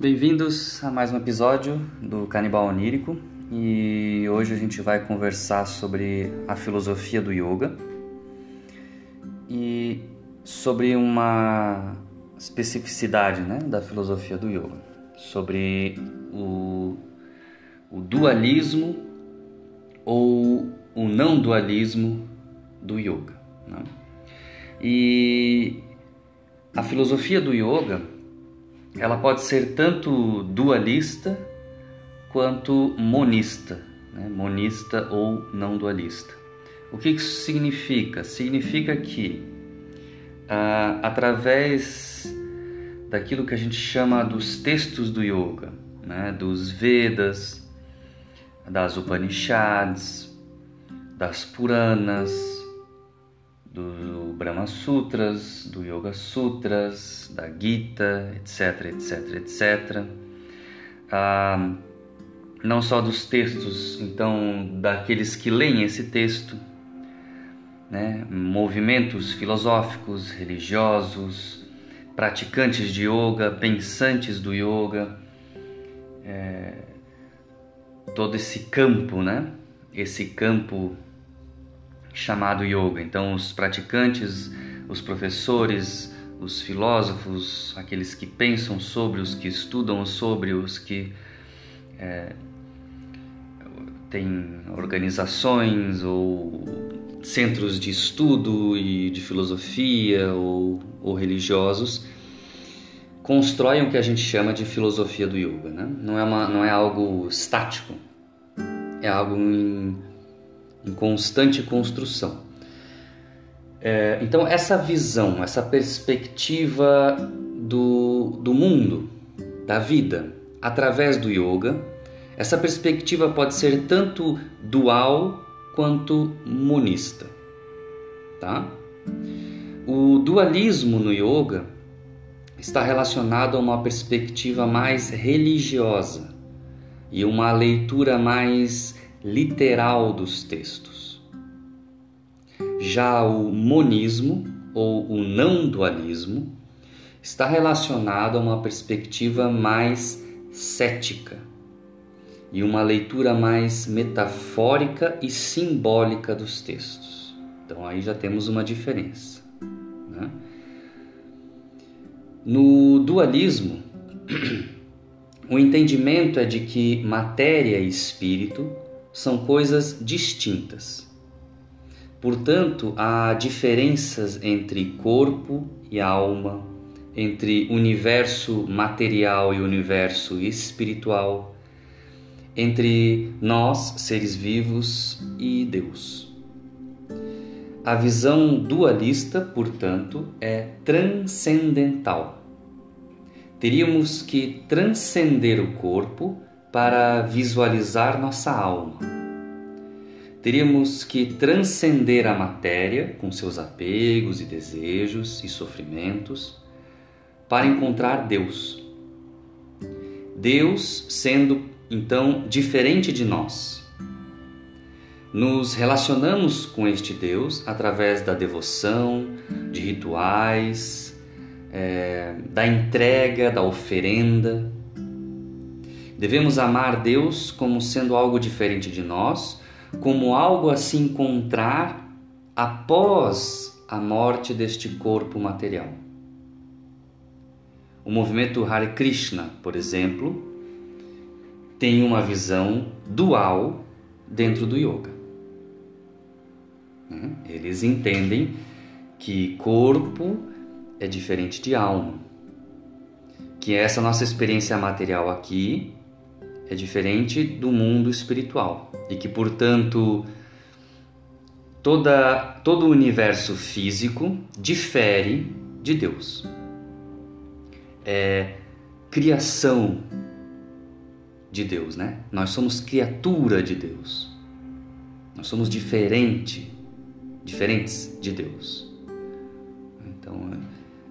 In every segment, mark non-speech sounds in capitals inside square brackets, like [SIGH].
Bem-vindos a mais um episódio do Canibal Onírico e hoje a gente vai conversar sobre a filosofia do yoga e sobre uma especificidade né, da filosofia do yoga, sobre o, o dualismo ou o não dualismo do yoga. Né? E a filosofia do yoga ela pode ser tanto dualista quanto monista, né? monista ou não dualista. O que isso significa? Significa que ah, através daquilo que a gente chama dos textos do yoga, né? dos Vedas, das Upanishads, das Puranas, do Brahma Sutras, do Yoga Sutras, da Gita, etc, etc, etc. Ah, não só dos textos, então daqueles que leem esse texto, né? movimentos filosóficos, religiosos, praticantes de yoga, pensantes do yoga, é, todo esse campo, né? Esse campo chamado yoga. Então, os praticantes, os professores, os filósofos, aqueles que pensam sobre, os que estudam sobre, os que é, têm organizações ou centros de estudo e de filosofia ou, ou religiosos constroem o que a gente chama de filosofia do yoga. Né? Não, é uma, não é algo estático, é algo em em constante construção. É, então, essa visão, essa perspectiva do, do mundo, da vida, através do yoga, essa perspectiva pode ser tanto dual quanto monista. Tá? O dualismo no yoga está relacionado a uma perspectiva mais religiosa e uma leitura mais literal dos textos. Já o monismo ou o não dualismo está relacionado a uma perspectiva mais cética e uma leitura mais metafórica e simbólica dos textos. Então aí já temos uma diferença. Né? No dualismo, [CLEARS THROAT] o entendimento é de que matéria e espírito são coisas distintas. Portanto, há diferenças entre corpo e alma, entre universo material e universo espiritual, entre nós, seres vivos, e Deus. A visão dualista, portanto, é transcendental. Teríamos que transcender o corpo para visualizar nossa alma. Teríamos que transcender a matéria com seus apegos e desejos e sofrimentos para encontrar Deus. Deus sendo então diferente de nós. Nos relacionamos com este Deus através da devoção, de rituais, é, da entrega, da oferenda Devemos amar Deus como sendo algo diferente de nós, como algo a se encontrar após a morte deste corpo material. O movimento Hare Krishna, por exemplo, tem uma visão dual dentro do yoga. Né? Eles entendem que corpo é diferente de alma, que essa nossa experiência material aqui é diferente do mundo espiritual e que, portanto, toda, todo o universo físico difere de Deus. É criação de Deus, né? Nós somos criatura de Deus. Nós somos diferente, diferentes de Deus. Então,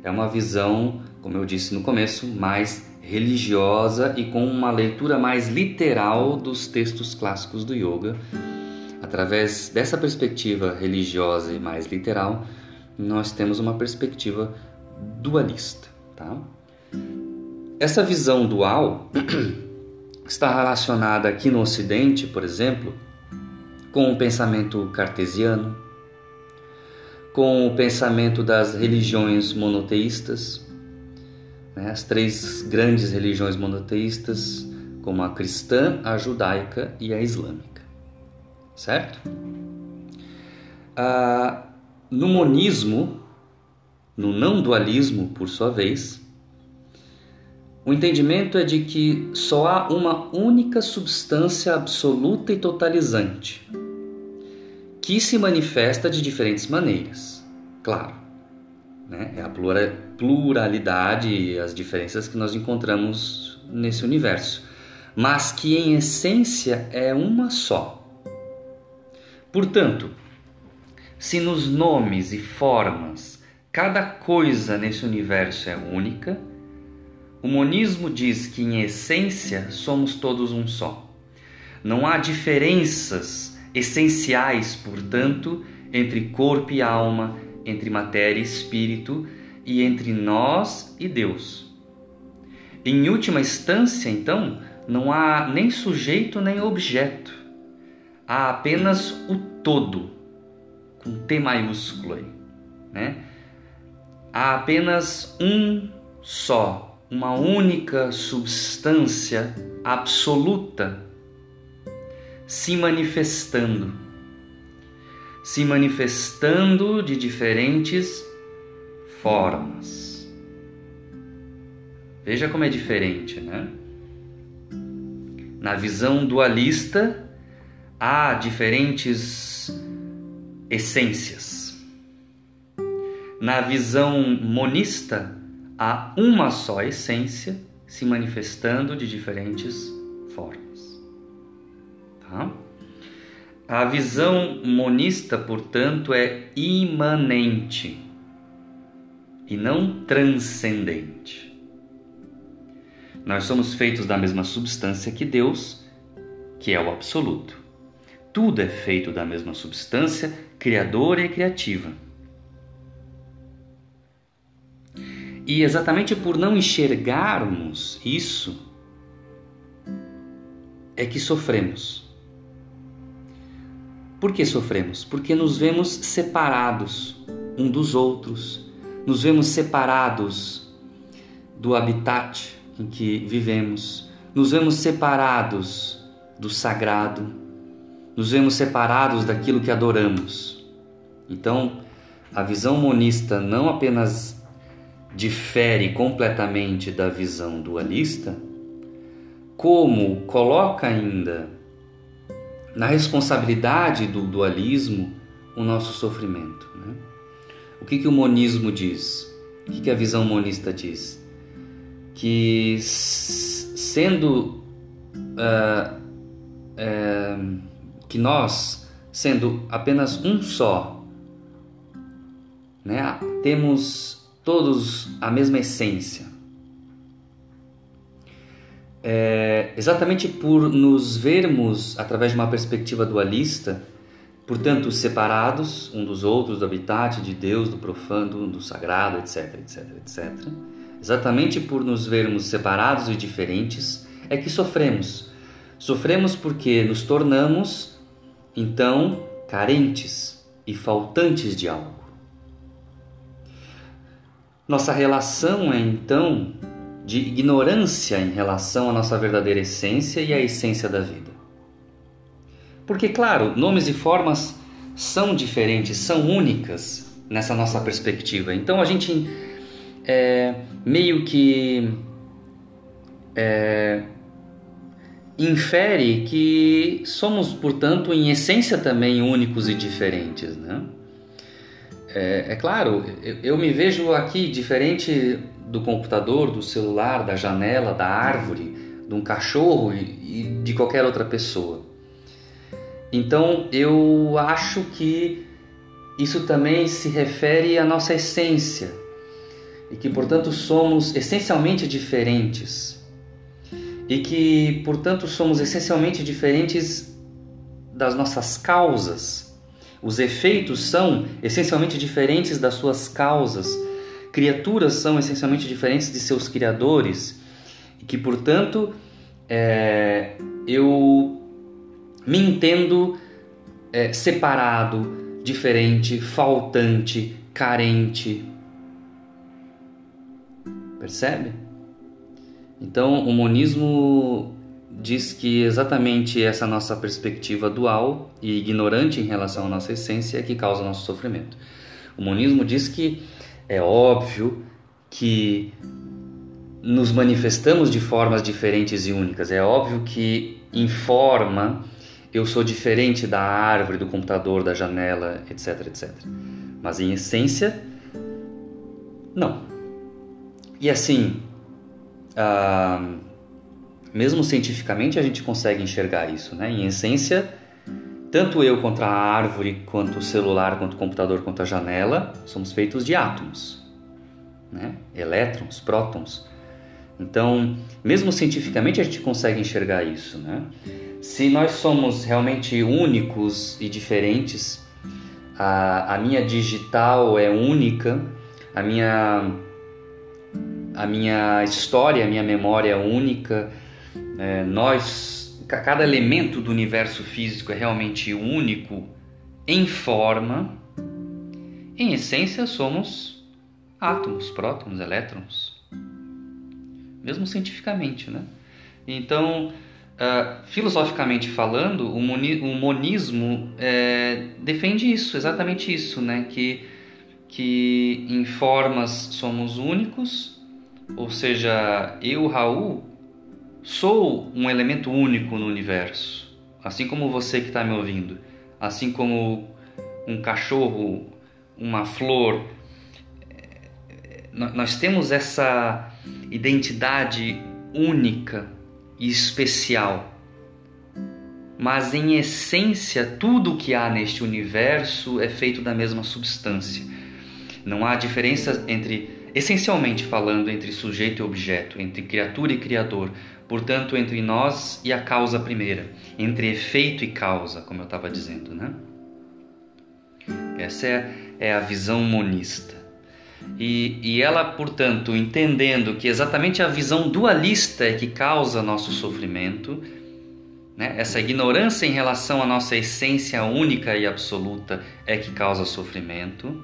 é uma visão, como eu disse no começo, mais religiosa e com uma leitura mais literal dos textos clássicos do yoga. Através dessa perspectiva religiosa e mais literal, nós temos uma perspectiva dualista, tá? Essa visão dual [CLEARS THROAT] está relacionada aqui no Ocidente, por exemplo, com o pensamento cartesiano, com o pensamento das religiões monoteístas, né? as três grandes religiões monoteístas, como a cristã, a judaica e a islâmica, certo? Ah, no monismo, no não dualismo, por sua vez, o entendimento é de que só há uma única substância absoluta e totalizante, que se manifesta de diferentes maneiras. Claro, né? é a pluralidade e as diferenças que nós encontramos nesse universo, mas que em essência é uma só. Portanto, se nos nomes e formas cada coisa nesse universo é única, o monismo diz que em essência somos todos um só. Não há diferenças essenciais, portanto, entre corpo e alma, entre matéria e espírito e entre nós e Deus. Em última instância, então, não há nem sujeito nem objeto. Há apenas o todo, com T maiúsculo aí, né? Há apenas um só uma única substância absoluta se manifestando, se manifestando de diferentes formas. Veja como é diferente, né? Na visão dualista, há diferentes essências. Na visão monista, há uma só essência se manifestando de diferentes formas. Tá? A visão monista, portanto, é imanente e não transcendente. Nós somos feitos da mesma substância que Deus, que é o absoluto. Tudo é feito da mesma substância criadora e criativa. E exatamente por não enxergarmos isso, é que sofremos. Por que sofremos? Porque nos vemos separados um dos outros, nos vemos separados do habitat em que vivemos, nos vemos separados do sagrado, nos vemos separados daquilo que adoramos. Então, a visão monista não apenas difere completamente da visão dualista, como coloca ainda na responsabilidade do dualismo o nosso sofrimento. Né? O que, que o monismo diz? O que, que a visão monista diz? Que sendo uh, que nós, sendo apenas um só, né, temos todos a mesma essência. É, exatamente por nos vermos através de uma perspectiva dualista, portanto separados um dos outros, do habitat de Deus, do profano, do sagrado, etc, etc, etc. Exatamente por nos vermos separados e diferentes é que sofremos. Sofremos porque nos tornamos então carentes e faltantes de algo. Nossa relação é então de ignorância em relação à nossa verdadeira essência e à essência da vida. Porque, claro, nomes e formas são diferentes, são únicas nessa nossa perspectiva. Então a gente é, meio que é, infere que somos, portanto, em essência também únicos e diferentes, né? É, é claro, eu, eu, me vejo aqui diferente do computador, do celular, da janela, da árvore, de um cachorro e, e de qualquer outra pessoa. Então eu acho que isso também se refere à nossa essência e que, portanto, somos essencialmente diferentes e que, portanto, somos essencialmente diferentes das nossas causas os efeitos são essencialmente diferentes das suas causas. Criaturas são essencialmente diferentes de seus criadores. que portanto é, eu me entendo é, separado, diferente, faltante, carente. Percebe? Então, o monismo diz que exatamente essa nossa perspectiva dual e ignorante em relação à nossa essência é que causa nosso sofrimento. O monismo diz que é óbvio que nos manifestamos de formas diferentes e únicas. É óbvio que em forma eu sou diferente da árvore, do computador, da janela, etc, etc. Mas em essência, não. E assim, ah, mesmo cientificamente a gente consegue enxergar isso, né? Em essência, tanto eu contra a árvore, quanto o celular, quanto o computador, quanto a janela, somos feitos de átomos, né? Elétrons, prótons. Então, mesmo cientificamente a gente consegue enxergar isso, né? Se nós somos realmente únicos e diferentes, a, a minha digital é única, a minha a minha história, a minha memória é única, é, nós, cada elemento do universo físico é realmente único em forma, em essência somos átomos, prótons, elétrons, mesmo cientificamente, né? Então, uh, filosoficamente falando, o, moni o monismo é, defende isso, exatamente isso, né? Que, que em formas somos únicos, ou seja, eu, Raul, Sou um elemento único no universo, assim como você que está me ouvindo, assim como um cachorro, uma flor. Nós temos essa identidade única e especial. Mas em essência, tudo o que há neste universo é feito da mesma substância. Não há diferença entre, essencialmente falando, entre sujeito e objeto, entre criatura e criador portanto, entre nós e a causa primeira, entre efeito e causa, como eu estava dizendo, né? Essa é, é a visão monista. E, e ela, portanto, entendendo que exatamente a visão dualista é que causa nosso sofrimento, né? essa ignorância em relação à nossa essência única e absoluta é que causa sofrimento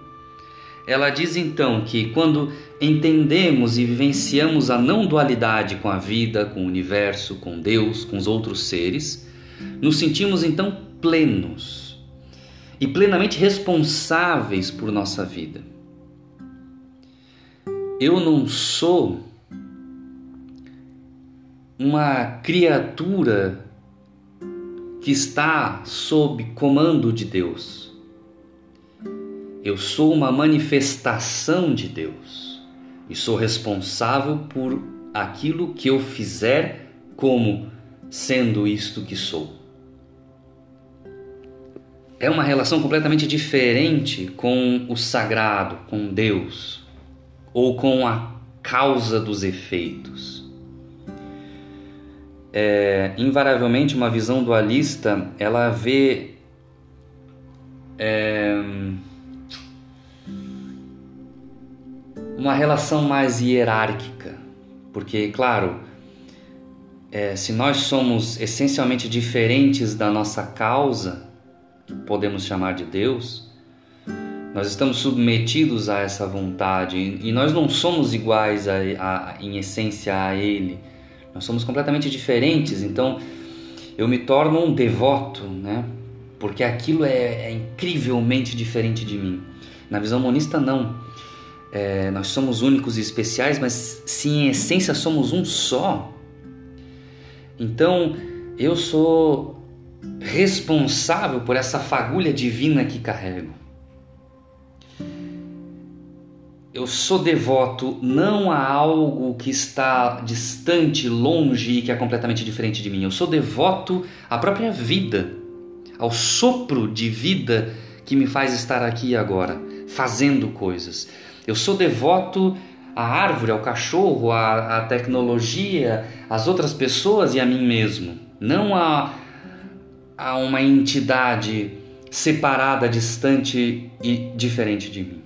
ela diz então que quando entendemos e vivenciamos a não dualidade com a vida, com o universo, com Deus, com os outros seres, nos sentimos então plenos e plenamente responsáveis por nossa vida. Eu não sou uma criatura que está sob comando de Deus. Eu sou uma manifestação de Deus e sou responsável por aquilo que eu fizer como sendo isto que sou. É uma relação completamente diferente com o sagrado, com Deus, ou com a causa dos efeitos. É, invariavelmente, uma visão dualista ela vê é, uma relação mais hierárquica, porque, claro, é, se nós somos essencialmente diferentes da nossa causa, que podemos chamar de Deus, nós estamos submetidos a essa vontade e nós não somos iguais a, a, em essência a Ele, nós somos completamente diferentes, então eu me torno um devoto, né? porque aquilo é, é incrivelmente diferente de mim. Na visão monista, não é, nós somos únicos e especiais, mas se em essência somos um só, então eu sou responsável por essa fagulha divina que carrego. Eu sou devoto não a algo que está distante, longe e que é completamente diferente de mim. Eu sou devoto à própria vida, ao sopro de vida que me faz estar aqui agora, fazendo coisas. Eu sou devoto à árvore, ao cachorro, à, à tecnologia, às outras pessoas e a mim mesmo, não a, a uma entidade separada, distante e diferente de mim.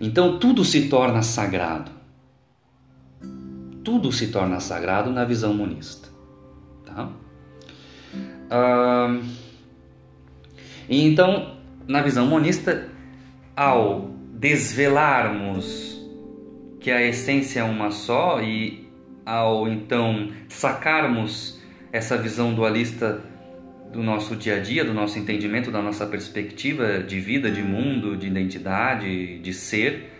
Então tudo se torna sagrado. tudo se torna sagrado na visão monista. Tá? Ah, então, na visão monista, ao desvelarmos que a essência é uma só e ao então sacarmos essa visão dualista do nosso dia a dia, do nosso entendimento, da nossa perspectiva de vida, de mundo, de identidade, de ser,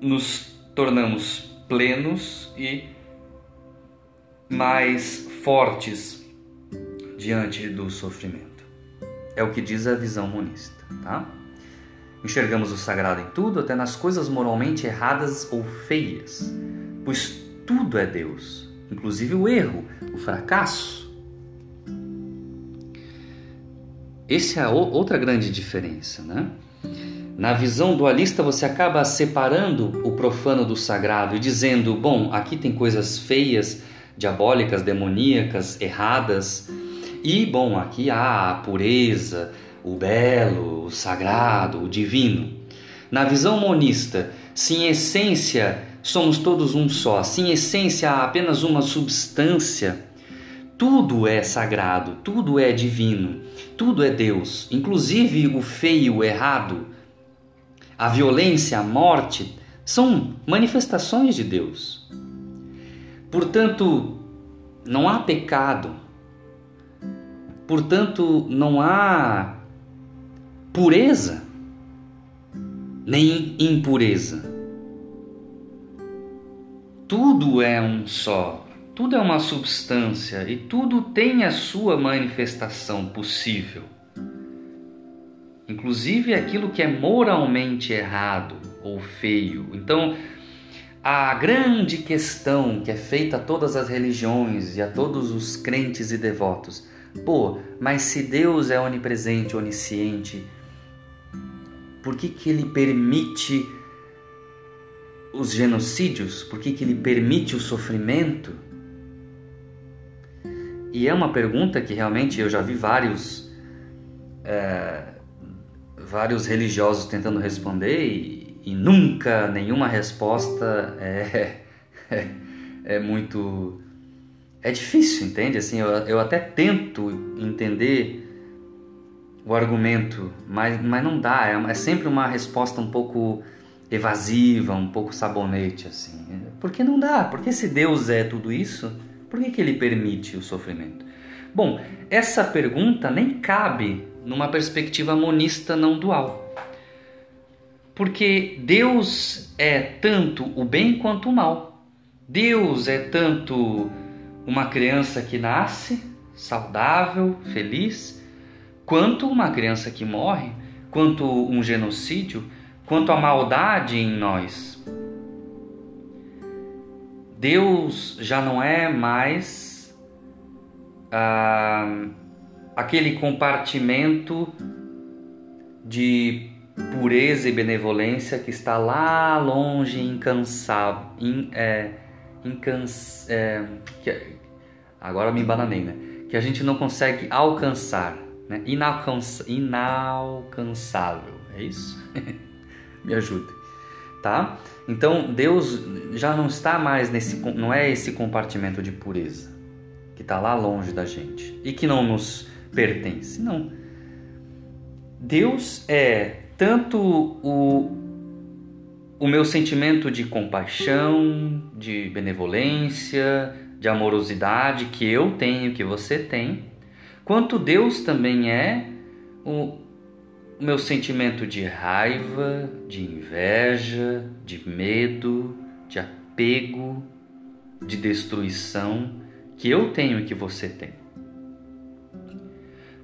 nos tornamos plenos e mais fortes diante do sofrimento. É o que diz a visão monista, tá? Enxergamos o sagrado em tudo, até nas coisas moralmente erradas ou feias, pois tudo é Deus, inclusive o erro, o fracasso. Essa é a outra grande diferença, né? Na visão dualista, você acaba separando o profano do sagrado e dizendo: bom, aqui tem coisas feias, diabólicas, demoníacas, erradas, e bom, aqui há a pureza, o belo, o sagrado, o divino. Na visão monista, se em essência somos todos um só, se em essência há apenas uma substância, tudo é sagrado, tudo é divino, tudo é Deus, inclusive o feio, o errado, a violência, a morte, são manifestações de Deus. Portanto, não há pecado, portanto, não há pureza nem impureza. Tudo é um só, tudo é uma substância e tudo tem a sua manifestação possível. Inclusive aquilo que é moralmente errado ou feio. Então, a grande questão que é feita a todas as religiões e a todos os crentes e devotos: pô, mas se Deus é onipresente, onisciente, por que, que ele permite os genocídios? Por que, que ele permite o sofrimento? E é uma pergunta que realmente eu já vi vários, é, vários religiosos tentando responder e, e nunca nenhuma resposta é, [LAUGHS] é, é, muito. É difícil, entende? Assim, eu, eu até tento entender o argumento, mas, mas não dá, é, é sempre uma resposta um pouco evasiva, um pouco sabonete, assim. Porque não dá, porque se Deus é tudo isso, por que, que ele permite o sofrimento? Bom, essa pergunta nem cabe numa perspectiva monista não dual. Porque Deus é tanto o bem quanto o mal. Deus é tanto uma criança que nasce saudável, feliz, quanto uma criança que morre, quanto um genocídio, quanto a maldade em nós. Deus já não é mais ah, aquele compartimento de pureza e benevolência que está lá longe, incansável, in, é, incans, é, que, agora me embananei, né? Que a gente não consegue alcançar né? Inalcança, inalcançável, é isso? [LAUGHS] Me ajude, tá? Então Deus já não está mais nesse, não é esse compartimento de pureza que está lá longe da gente e que não nos pertence, não. Deus é tanto o o meu sentimento de compaixão, de benevolência, de amorosidade que eu tenho, que você tem, quanto Deus também é o meu sentimento de raiva, de inveja, de medo, de apego, de destruição que eu tenho e que você tem.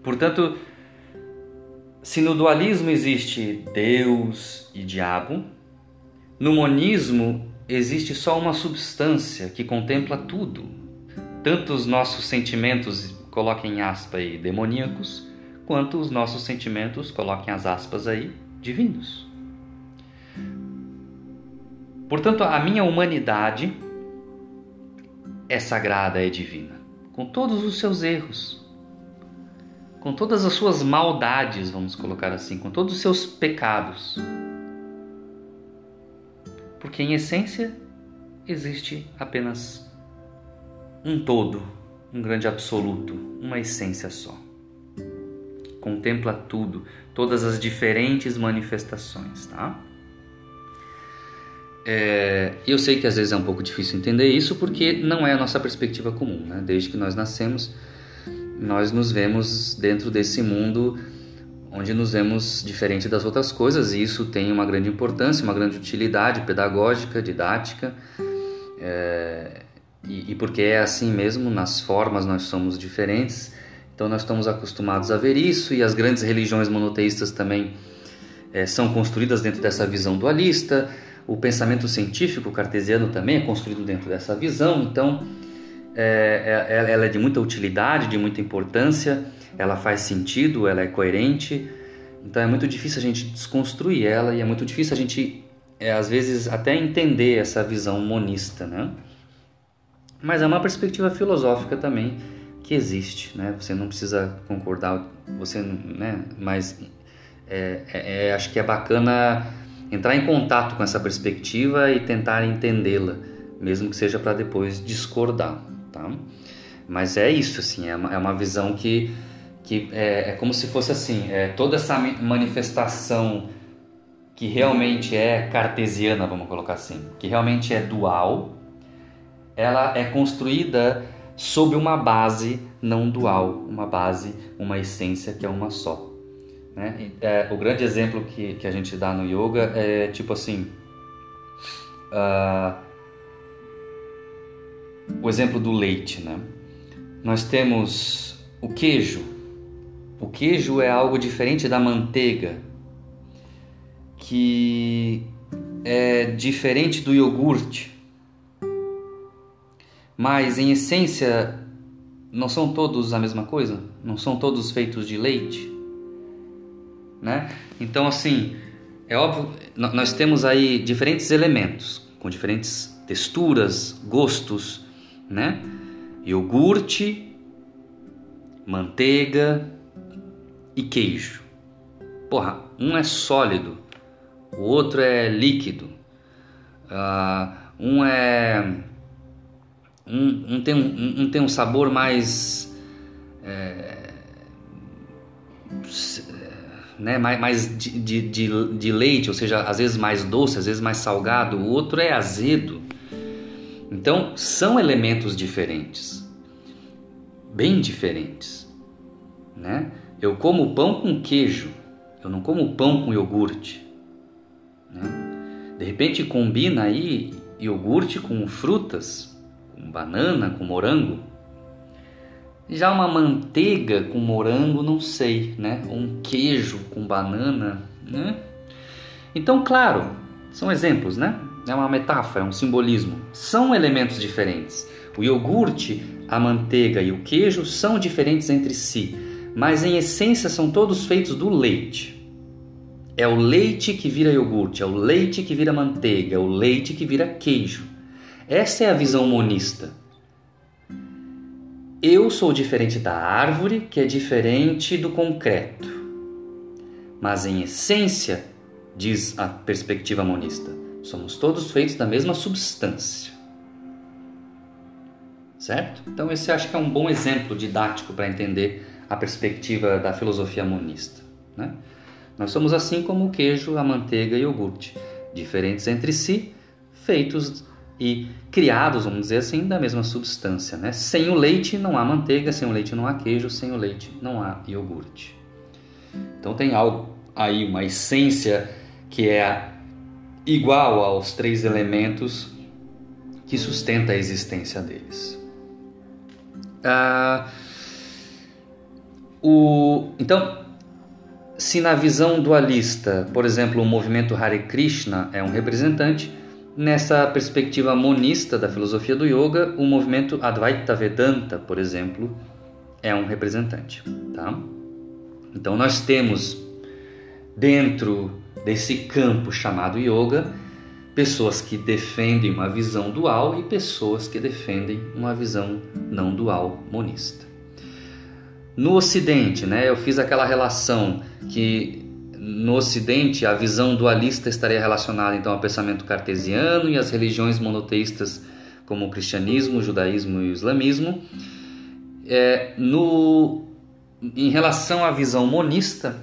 Portanto, se no dualismo existe Deus e diabo, no monismo existe só uma substância que contempla tudo, tanto os nossos sentimentos coloquem aspas aí, demoníacos, quanto os nossos sentimentos, coloquem as aspas aí, divinos. Portanto, a minha humanidade é sagrada, é divina, com todos os seus erros, com todas as suas maldades, vamos colocar assim, com todos os seus pecados. Porque em essência existe apenas um todo, um grande absoluto, uma essência só. Contempla tudo, todas as diferentes manifestações, tá? É, eu sei que às vezes é um pouco difícil entender isso porque não é a nossa perspectiva comum, né? Desde que nós nascemos, nós nos vemos dentro desse mundo onde nos vemos diferente das outras coisas e isso tem uma grande importância, uma grande utilidade pedagógica, didática. É, e, e, porque é assim mesmo, nas formas nós somos diferentes, então nós estamos acostumados a ver isso e as grandes religiões monoteístas também é, são construídas dentro dessa visão dualista. O pensamento científico cartesiano também é construído dentro dessa visão, então é, é, ela é de muita utilidade, de muita importância, ela faz sentido, ela é coerente, então é muito difícil a gente desconstruir ela e é muito difícil a gente, é, às vezes, até entender essa visão monista, né? Mas é uma perspectiva filosófica também que existe, né? Você não precisa concordar, você, né? Mas é, é, é, acho que é bacana entrar em contato com essa perspectiva e tentar entendê-la, mesmo que seja para depois discordar, tá? Mas é isso, assim, é uma, é uma visão que, que é, é, como se fosse assim, é, toda essa manifestação que realmente é cartesiana, vamos colocar assim, que realmente é dual, ela é construída sob uma base não dual, uma base, uma essência que é uma só. Né? É, o grande exemplo que, que a gente dá no yoga é tipo assim: uh, o exemplo do leite. Né? Nós temos o queijo. O queijo é algo diferente da manteiga, que é diferente do iogurte mas em essência, não são todos a mesma coisa? Não são todos feitos de leite? Né? Então, assim, é óbvio, nós temos aí diferentes elementos com diferentes texturas, gostos, né? Iogurte, manteiga e queijo. Porra, um é sólido, o outro é líquido, uh, um é um, tem, um, um tem um sabor mais. É, né, mais, mais de, de, de, de, leite, ou seja, às vezes mais doce, às vezes mais salgado, o outro é azedo. Então, são elementos diferentes, bem diferentes. Né? Eu como pão com queijo, eu não como pão com iogurte. Né? De repente combina aí iogurte com frutas, com banana, com morango. Já uma manteiga com morango, não sei, né? Um queijo com banana, né? Então, claro, são exemplos, né? É uma metáfora, é um simbolismo. São elementos diferentes. O iogurte, a manteiga e o queijo são diferentes entre si, mas em essência são todos feitos do leite. É o leite que vira iogurte, é o leite que vira manteiga, é o leite que vira queijo. Essa é a visão monista. Eu sou diferente da árvore, que é diferente do concreto. Mas em essência, diz a perspectiva monista, somos todos feitos da mesma substância. Certo? Então, esse acho que é um bom exemplo didático para entender a perspectiva da filosofia monista. Né? Nós somos assim como o queijo, a manteiga e o iogurte, diferentes entre si, feitos e criados, vamos dizer assim, da mesma substância. Né? Sem o leite não há manteiga, sem o leite não há queijo, sem o leite não há iogurte. Então tem algo aí, uma essência que é igual aos três elementos que sustenta a existência deles. Ah, o, então, se na visão dualista, por exemplo, o movimento Hare Krishna é um representante, Nessa perspectiva monista da filosofia do yoga, o movimento Advaita Vedanta, por exemplo, é um representante. Tá? Então nós temos dentro desse campo chamado yoga pessoas que defendem uma visão dual e pessoas que defendem uma visão não dual monista. No Ocidente, né, eu fiz aquela relação que no Ocidente, a visão dualista estaria relacionada então ao pensamento cartesiano e às religiões monoteístas como o cristianismo, o judaísmo e o islamismo. É, no, em relação à visão monista,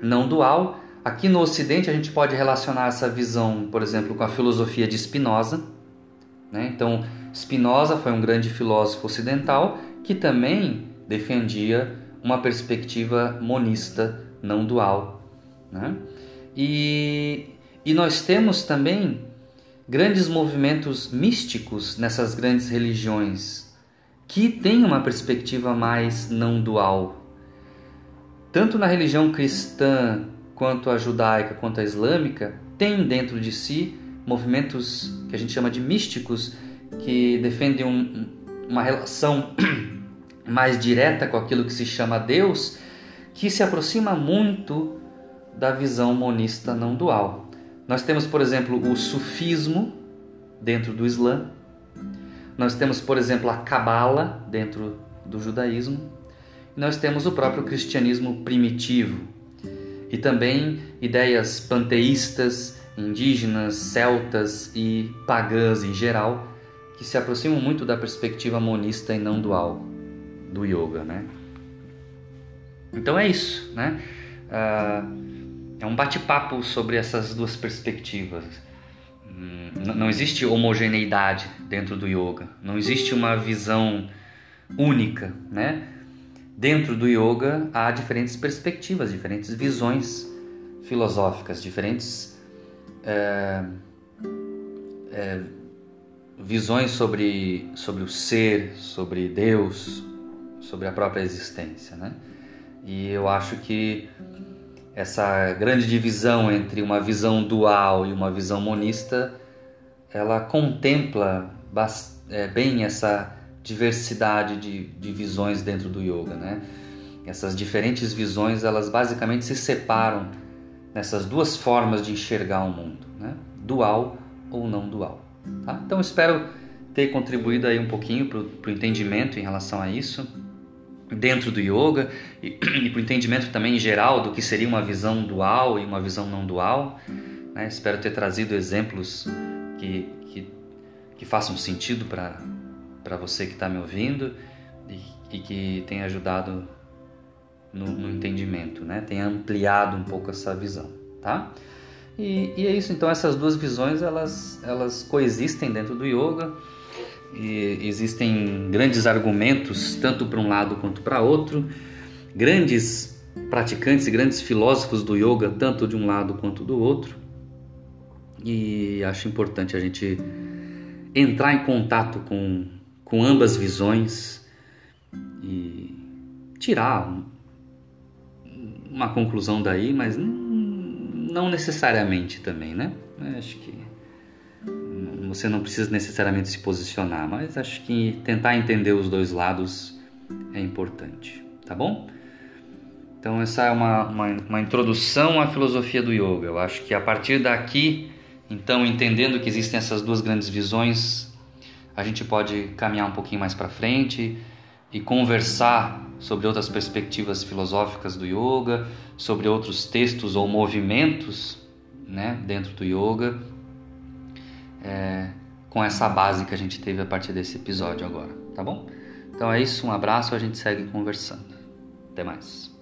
não dual, aqui no Ocidente a gente pode relacionar essa visão, por exemplo, com a filosofia de Spinoza. Né? Então, Spinoza foi um grande filósofo ocidental que também defendia uma perspectiva monista, não dual. Né? E, e nós temos também grandes movimentos místicos nessas grandes religiões que têm uma perspectiva mais não dual. Tanto na religião cristã quanto a judaica quanto a islâmica tem dentro de si movimentos que a gente chama de místicos que defendem um, uma relação [CLEARS THROAT] mais direta com aquilo que se chama Deus, que se aproxima muito da visão monista não dual. Nós temos, por exemplo, o sufismo dentro do Islã. Nós temos, por exemplo, a Cabala dentro do judaísmo. Nós temos o próprio cristianismo primitivo. E também ideias panteístas, indígenas, celtas e pagãs em geral, que se aproximam muito da perspectiva monista e não dual do yoga, né? Então é isso, né? Uh, é um bate-papo sobre essas duas perspectivas. Hum, não existe homogeneidade dentro do yoga, não existe uma visão única, né? Dentro do yoga há diferentes perspectivas, diferentes visões filosóficas, diferentes é, é, visões sobre, sobre o ser, sobre Deus, sobre a própria existência, né? E eu acho que essa grande divisão entre uma visão dual e uma visão monista, ela contempla é, bem essa diversidade de, de visões dentro do yoga, né? Essas diferentes visões, elas basicamente se separam nessas duas formas de enxergar o mundo, né? Dual ou não dual. Tá? Então espero ter contribuído aí um pouquinho para o entendimento em relação a isso dentro do yoga e, [CLEARS THROAT] e para o entendimento também geral do que seria uma visão dual e uma visão não dual. Né? Espero ter trazido exemplos que, que, que façam sentido para você que está me ouvindo e, e, que tenha ajudado no, no entendimento, né? tenha ampliado um pouco essa visão. Tá? E, e, é isso, então essas duas visões elas, elas coexistem dentro do yoga e existem grandes argumentos tanto para um lado quanto para outro, grandes praticantes e grandes filósofos do yoga tanto de um lado quanto do outro e acho importante a gente entrar em contato com, com ambas visões e tirar uma conclusão daí, mas não necessariamente também, né? Acho que você não precisa necessariamente se posicionar, mas acho que tentar entender os dois lados é importante, tá bom? Então essa é uma, uma, uma introdução à filosofia do yoga. Eu acho que a partir daqui, então entendendo que existem essas duas grandes visões, a gente pode caminhar um pouquinho mais para frente e conversar sobre outras perspectivas filosóficas do yoga, sobre outros textos ou movimentos né, dentro do yoga, é, com essa base que a gente teve a partir desse episódio agora, tá bom? Então é isso, um abraço, a gente segue conversando. Até mais.